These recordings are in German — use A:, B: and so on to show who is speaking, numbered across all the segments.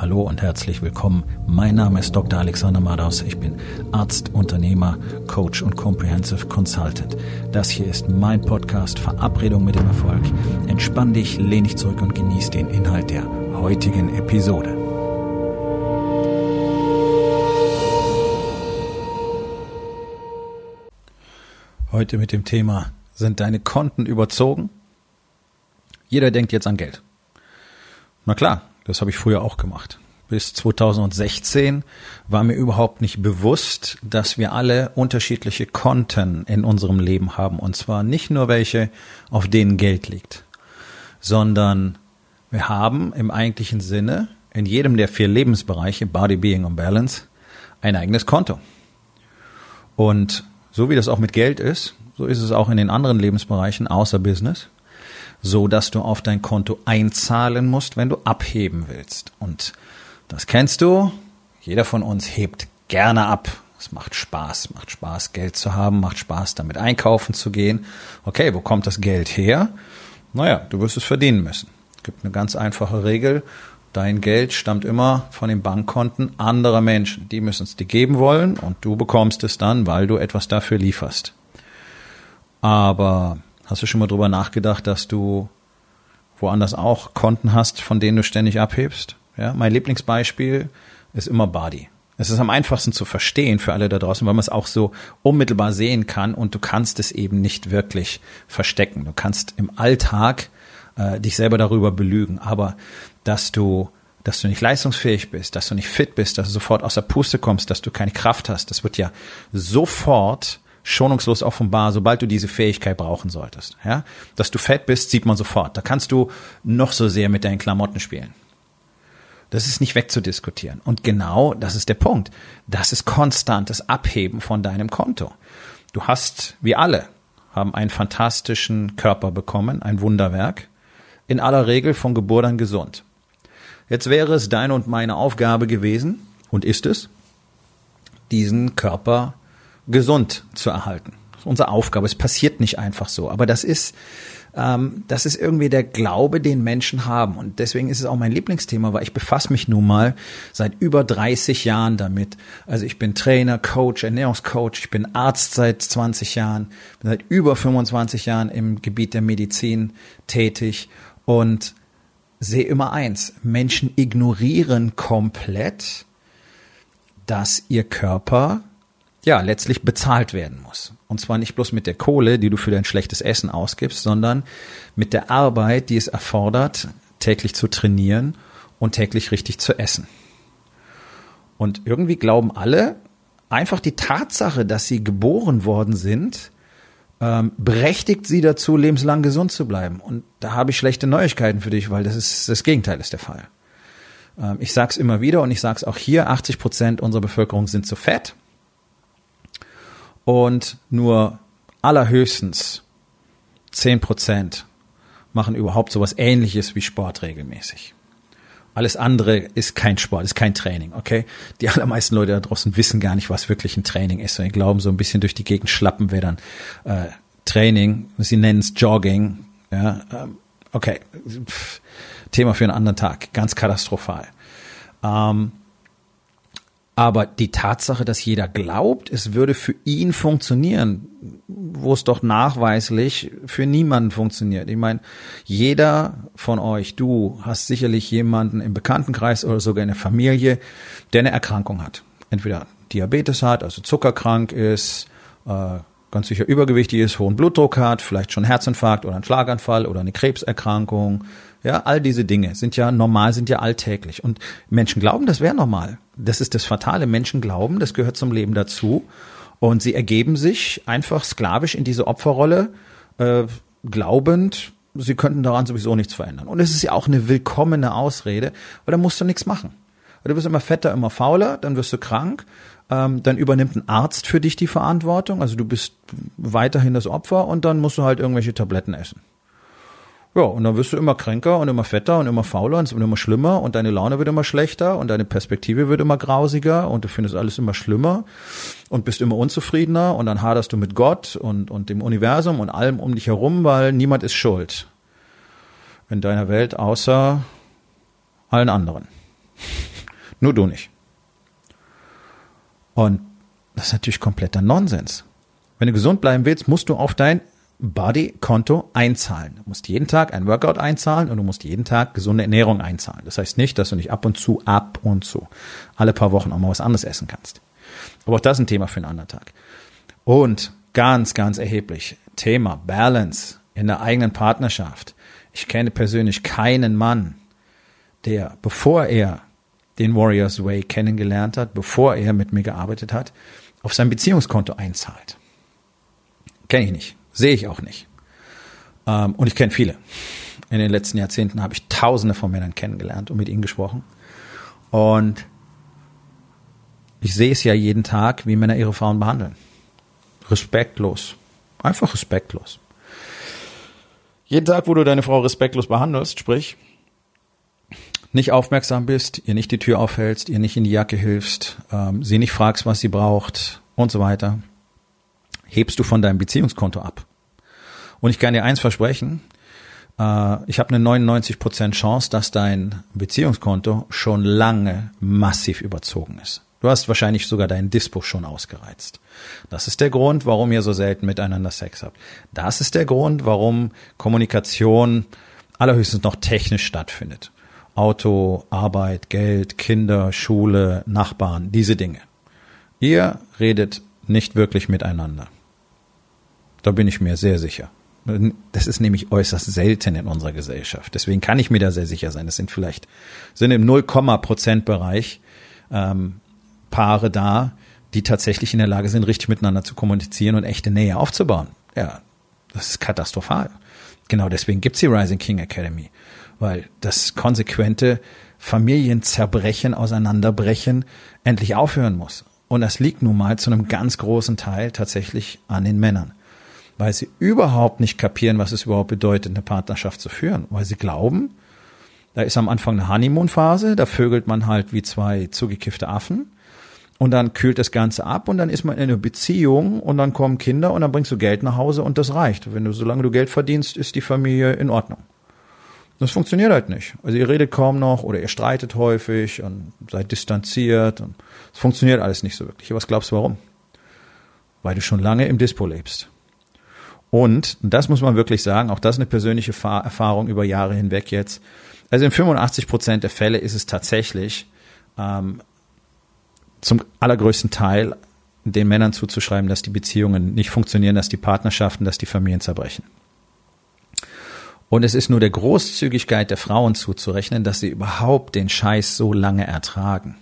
A: Hallo und herzlich willkommen. Mein Name ist Dr. Alexander Madaus. Ich bin Arzt, Unternehmer, Coach und Comprehensive Consultant. Das hier ist mein Podcast Verabredung mit dem Erfolg. Entspann dich, lehn dich zurück und genieß den Inhalt der heutigen Episode. Heute mit dem Thema, sind deine Konten überzogen? Jeder denkt jetzt an Geld. Na klar, das habe ich früher auch gemacht. Bis 2016 war mir überhaupt nicht bewusst, dass wir alle unterschiedliche Konten in unserem Leben haben. Und zwar nicht nur welche, auf denen Geld liegt, sondern wir haben im eigentlichen Sinne in jedem der vier Lebensbereiche, Body, Being und Balance, ein eigenes Konto. Und so wie das auch mit Geld ist, so ist es auch in den anderen Lebensbereichen außer Business so dass du auf dein Konto einzahlen musst, wenn du abheben willst. Und das kennst du. Jeder von uns hebt gerne ab. Es macht Spaß, macht Spaß, Geld zu haben, macht Spaß, damit einkaufen zu gehen. Okay, wo kommt das Geld her? Naja, du wirst es verdienen müssen. Es gibt eine ganz einfache Regel. Dein Geld stammt immer von den Bankkonten anderer Menschen. Die müssen es dir geben wollen und du bekommst es dann, weil du etwas dafür lieferst. Aber Hast du schon mal drüber nachgedacht, dass du woanders auch Konten hast, von denen du ständig abhebst? Ja, mein Lieblingsbeispiel ist immer Body. Es ist am einfachsten zu verstehen für alle da draußen, weil man es auch so unmittelbar sehen kann und du kannst es eben nicht wirklich verstecken. Du kannst im Alltag äh, dich selber darüber belügen, aber dass du dass du nicht leistungsfähig bist, dass du nicht fit bist, dass du sofort aus der Puste kommst, dass du keine Kraft hast, das wird ja sofort schonungslos offenbar, sobald du diese Fähigkeit brauchen solltest. Ja? Dass du fett bist, sieht man sofort. Da kannst du noch so sehr mit deinen Klamotten spielen. Das ist nicht wegzudiskutieren. Und genau das ist der Punkt. Das ist konstantes Abheben von deinem Konto. Du hast, wie alle, haben einen fantastischen Körper bekommen, ein Wunderwerk, in aller Regel von Geburt an gesund. Jetzt wäre es deine und meine Aufgabe gewesen, und ist es, diesen Körper gesund zu erhalten. Das ist unsere Aufgabe. Es passiert nicht einfach so. Aber das ist, ähm, das ist irgendwie der Glaube, den Menschen haben. Und deswegen ist es auch mein Lieblingsthema, weil ich befasse mich nun mal seit über 30 Jahren damit. Also ich bin Trainer, Coach, Ernährungscoach, ich bin Arzt seit 20 Jahren, bin seit über 25 Jahren im Gebiet der Medizin tätig und sehe immer eins. Menschen ignorieren komplett, dass ihr Körper ja, letztlich bezahlt werden muss. Und zwar nicht bloß mit der Kohle, die du für dein schlechtes Essen ausgibst, sondern mit der Arbeit, die es erfordert, täglich zu trainieren und täglich richtig zu essen. Und irgendwie glauben alle, einfach die Tatsache, dass sie geboren worden sind, ähm, berechtigt sie dazu, lebenslang gesund zu bleiben. Und da habe ich schlechte Neuigkeiten für dich, weil das ist das Gegenteil ist der Fall. Ähm, ich sage es immer wieder und ich sage es auch hier: 80 Prozent unserer Bevölkerung sind zu fett und nur allerhöchstens zehn Prozent machen überhaupt sowas ähnliches wie Sport regelmäßig. Alles andere ist kein Sport, ist kein Training, okay? Die allermeisten Leute da draußen wissen gar nicht, was wirklich ein Training ist. Und die glauben, so ein bisschen durch die Gegend schlappen wäre dann äh, Training. Sie nennen es Jogging. Ja, ähm, okay. Pff, Thema für einen anderen Tag. Ganz katastrophal. Ähm, aber die Tatsache, dass jeder glaubt, es würde für ihn funktionieren, wo es doch nachweislich für niemanden funktioniert. Ich meine, jeder von euch, du hast sicherlich jemanden im Bekanntenkreis oder sogar in der Familie, der eine Erkrankung hat. Entweder Diabetes hat, also zuckerkrank ist, äh, ganz sicher übergewichtig ist, hohen Blutdruck hat, vielleicht schon Herzinfarkt oder einen Schlaganfall oder eine Krebserkrankung ja, all diese Dinge sind ja normal, sind ja alltäglich. Und Menschen glauben, das wäre normal. Das ist das Fatale. Menschen glauben, das gehört zum Leben dazu. Und sie ergeben sich einfach sklavisch in diese Opferrolle, äh, glaubend, sie könnten daran sowieso nichts verändern. Und es ist ja auch eine willkommene Ausrede, weil da musst du nichts machen. Du wirst immer fetter, immer fauler, dann wirst du krank, ähm, dann übernimmt ein Arzt für dich die Verantwortung, also du bist weiterhin das Opfer und dann musst du halt irgendwelche Tabletten essen. Ja, und dann wirst du immer kränker und immer fetter und immer fauler und es wird immer schlimmer und deine Laune wird immer schlechter und deine Perspektive wird immer grausiger und du findest alles immer schlimmer und bist immer unzufriedener und dann haderst du mit Gott und, und dem Universum und allem um dich herum, weil niemand ist schuld in deiner Welt außer allen anderen. Nur du nicht. Und das ist natürlich kompletter Nonsens. Wenn du gesund bleiben willst, musst du auf dein Body-Konto einzahlen. Du musst jeden Tag ein Workout einzahlen und du musst jeden Tag gesunde Ernährung einzahlen. Das heißt nicht, dass du nicht ab und zu, ab und zu, alle paar Wochen auch mal was anderes essen kannst. Aber auch das ist ein Thema für einen anderen Tag. Und ganz, ganz erheblich, Thema Balance in der eigenen Partnerschaft. Ich kenne persönlich keinen Mann, der, bevor er den Warriors Way kennengelernt hat, bevor er mit mir gearbeitet hat, auf sein Beziehungskonto einzahlt. Kenne ich nicht. Sehe ich auch nicht. Ähm, und ich kenne viele. In den letzten Jahrzehnten habe ich tausende von Männern kennengelernt und mit ihnen gesprochen. Und ich sehe es ja jeden Tag, wie Männer ihre Frauen behandeln. Respektlos. Einfach respektlos. Jeden Tag, wo du deine Frau respektlos behandelst, sprich, nicht aufmerksam bist, ihr nicht die Tür aufhältst, ihr nicht in die Jacke hilfst, ähm, sie nicht fragst, was sie braucht und so weiter, hebst du von deinem Beziehungskonto ab. Und ich kann dir eins versprechen, äh, ich habe eine 99% Chance, dass dein Beziehungskonto schon lange massiv überzogen ist. Du hast wahrscheinlich sogar deinen Dispo schon ausgereizt. Das ist der Grund, warum ihr so selten miteinander Sex habt. Das ist der Grund, warum Kommunikation allerhöchstens noch technisch stattfindet. Auto, Arbeit, Geld, Kinder, Schule, Nachbarn, diese Dinge. Ihr redet nicht wirklich miteinander. Da bin ich mir sehr sicher. Das ist nämlich äußerst selten in unserer Gesellschaft. Deswegen kann ich mir da sehr sicher sein. Das sind vielleicht, sind im 0, Prozent Bereich ähm, Paare da, die tatsächlich in der Lage sind, richtig miteinander zu kommunizieren und echte Nähe aufzubauen. Ja, das ist katastrophal. Genau deswegen gibt's die Rising King Academy, weil das konsequente Familienzerbrechen, Auseinanderbrechen endlich aufhören muss. Und das liegt nun mal zu einem ganz großen Teil tatsächlich an den Männern weil sie überhaupt nicht kapieren, was es überhaupt bedeutet, eine Partnerschaft zu führen, weil sie glauben, da ist am Anfang eine Honeymoon-Phase, da vögelt man halt wie zwei zugekiffte Affen und dann kühlt das Ganze ab und dann ist man in einer Beziehung und dann kommen Kinder und dann bringst du Geld nach Hause und das reicht. Wenn du, solange du Geld verdienst, ist die Familie in Ordnung. Das funktioniert halt nicht. Also ihr redet kaum noch oder ihr streitet häufig und seid distanziert und es funktioniert alles nicht so wirklich. Was glaubst du warum? Weil du schon lange im Dispo lebst. Und, das muss man wirklich sagen, auch das ist eine persönliche Erfahrung über Jahre hinweg jetzt. Also in 85 Prozent der Fälle ist es tatsächlich ähm, zum allergrößten Teil den Männern zuzuschreiben, dass die Beziehungen nicht funktionieren, dass die Partnerschaften, dass die Familien zerbrechen. Und es ist nur der Großzügigkeit der Frauen zuzurechnen, dass sie überhaupt den Scheiß so lange ertragen.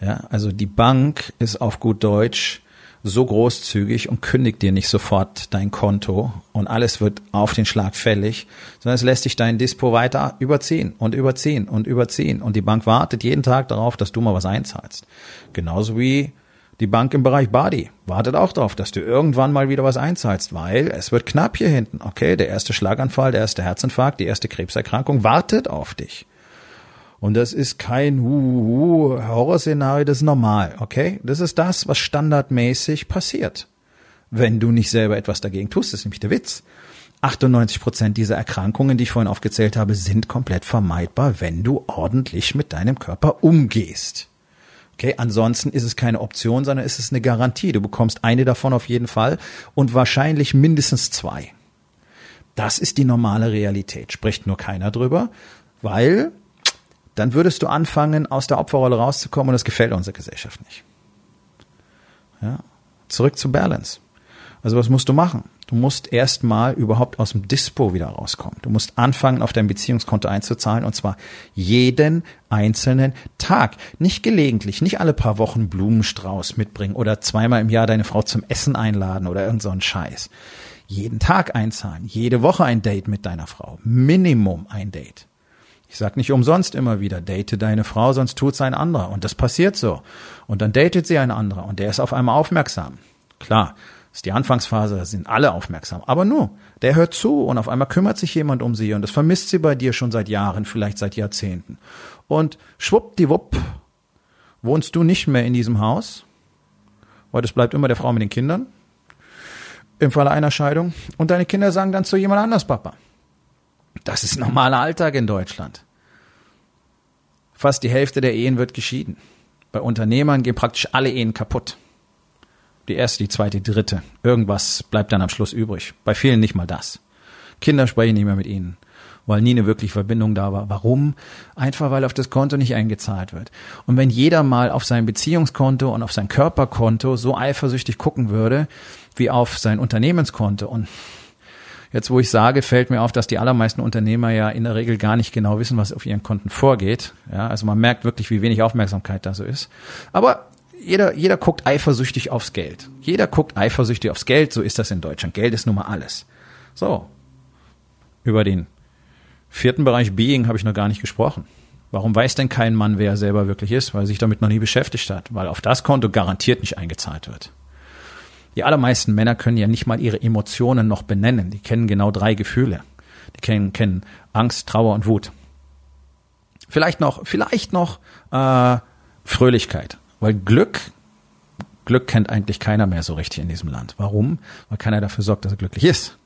A: Ja, also die Bank ist auf gut Deutsch so großzügig und kündigt dir nicht sofort dein Konto und alles wird auf den Schlag fällig, sondern es lässt dich dein Dispo weiter überziehen und überziehen und überziehen und die Bank wartet jeden Tag darauf, dass du mal was einzahlst. Genauso wie die Bank im Bereich Body wartet auch darauf, dass du irgendwann mal wieder was einzahlst, weil es wird knapp hier hinten. Okay, der erste Schlaganfall, der erste Herzinfarkt, die erste Krebserkrankung wartet auf dich. Und das ist kein uh, uh, Horrorszenario, das ist normal, okay? Das ist das, was standardmäßig passiert. Wenn du nicht selber etwas dagegen tust, das ist nämlich der Witz. 98 Prozent dieser Erkrankungen, die ich vorhin aufgezählt habe, sind komplett vermeidbar, wenn du ordentlich mit deinem Körper umgehst. Okay, ansonsten ist es keine Option, sondern ist es eine Garantie. Du bekommst eine davon auf jeden Fall und wahrscheinlich mindestens zwei. Das ist die normale Realität. Spricht nur keiner drüber, weil dann würdest du anfangen, aus der Opferrolle rauszukommen und das gefällt unserer Gesellschaft nicht. Ja? Zurück zu Balance. Also was musst du machen? Du musst erstmal überhaupt aus dem Dispo wieder rauskommen. Du musst anfangen, auf dein Beziehungskonto einzuzahlen und zwar jeden einzelnen Tag. Nicht gelegentlich, nicht alle paar Wochen Blumenstrauß mitbringen oder zweimal im Jahr deine Frau zum Essen einladen oder irgend so ein Scheiß. Jeden Tag einzahlen, jede Woche ein Date mit deiner Frau. Minimum ein Date. Ich sag nicht umsonst immer wieder, date deine Frau, sonst tut's ein anderer. Und das passiert so. Und dann datet sie ein anderer und der ist auf einmal aufmerksam. Klar, ist die Anfangsphase, da sind alle aufmerksam. Aber nur, der hört zu und auf einmal kümmert sich jemand um sie und das vermisst sie bei dir schon seit Jahren, vielleicht seit Jahrzehnten. Und schwuppdiwupp, wohnst du nicht mehr in diesem Haus, weil das bleibt immer der Frau mit den Kindern, im Falle einer Scheidung. Und deine Kinder sagen dann zu jemand anders, Papa. Das ist normaler Alltag in Deutschland. Fast die Hälfte der Ehen wird geschieden. Bei Unternehmern gehen praktisch alle Ehen kaputt. Die erste, die zweite, die dritte. Irgendwas bleibt dann am Schluss übrig. Bei vielen nicht mal das. Kinder sprechen nicht mehr mit ihnen, weil nie eine wirkliche Verbindung da war. Warum? Einfach weil auf das Konto nicht eingezahlt wird. Und wenn jeder mal auf sein Beziehungskonto und auf sein Körperkonto so eifersüchtig gucken würde, wie auf sein Unternehmenskonto und Jetzt, wo ich sage, fällt mir auf, dass die allermeisten Unternehmer ja in der Regel gar nicht genau wissen, was auf ihren Konten vorgeht. Ja, also man merkt wirklich, wie wenig Aufmerksamkeit da so ist. Aber jeder, jeder guckt eifersüchtig aufs Geld. Jeder guckt eifersüchtig aufs Geld. So ist das in Deutschland. Geld ist nun mal alles. So. Über den vierten Bereich Being habe ich noch gar nicht gesprochen. Warum weiß denn kein Mann, wer er selber wirklich ist? Weil er sich damit noch nie beschäftigt hat. Weil auf das Konto garantiert nicht eingezahlt wird. Die allermeisten Männer können ja nicht mal ihre Emotionen noch benennen. Die kennen genau drei Gefühle. Die kennen, kennen Angst, Trauer und Wut. Vielleicht noch, vielleicht noch äh, Fröhlichkeit. Weil Glück, Glück kennt eigentlich keiner mehr so richtig in diesem Land. Warum? Weil keiner dafür sorgt, dass er glücklich ist.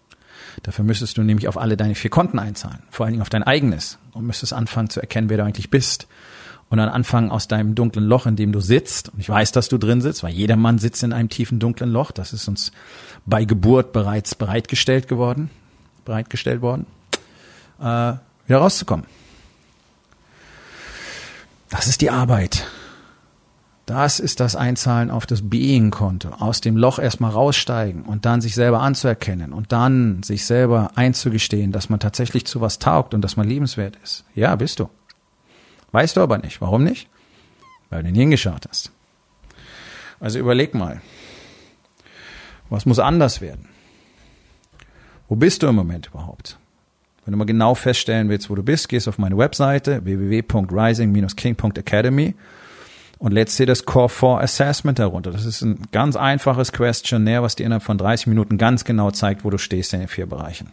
A: Dafür müsstest du nämlich auf alle deine vier Konten einzahlen, vor allen Dingen auf dein eigenes und müsstest anfangen zu erkennen, wer du eigentlich bist und dann anfangen aus deinem dunklen Loch, in dem du sitzt, und ich weiß, dass du drin sitzt, weil jeder Mann sitzt in einem tiefen dunklen Loch, das ist uns bei Geburt bereits bereitgestellt geworden, bereitgestellt worden, äh, wieder rauszukommen. Das ist die Arbeit. Das ist das Einzahlen auf das Being-Konto. Aus dem Loch erstmal raussteigen und dann sich selber anzuerkennen und dann sich selber einzugestehen, dass man tatsächlich zu was taugt und dass man liebenswert ist. Ja, bist du. Weißt du aber nicht. Warum nicht? Weil du nicht hingeschaut hast. Also überleg mal. Was muss anders werden? Wo bist du im Moment überhaupt? Wenn du mal genau feststellen willst, wo du bist, gehst auf meine Webseite www.rising-king.academy und lädst das Core 4 Assessment herunter. Das ist ein ganz einfaches Questionnaire, was dir innerhalb von 30 Minuten ganz genau zeigt, wo du stehst in den vier Bereichen.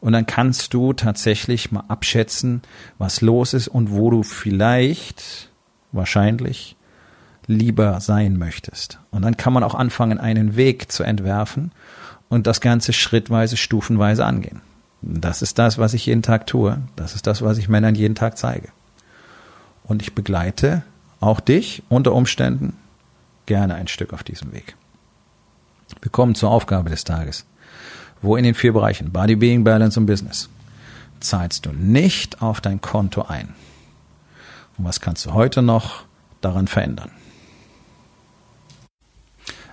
A: Und dann kannst du tatsächlich mal abschätzen, was los ist und wo du vielleicht, wahrscheinlich, lieber sein möchtest. Und dann kann man auch anfangen, einen Weg zu entwerfen und das Ganze schrittweise, stufenweise angehen. Das ist das, was ich jeden Tag tue. Das ist das, was ich Männern jeden Tag zeige. Und ich begleite auch dich unter Umständen gerne ein Stück auf diesem Weg. Wir kommen zur Aufgabe des Tages. Wo in den vier Bereichen Body, Being, Balance und Business zahlst du nicht auf dein Konto ein? Und was kannst du heute noch daran verändern?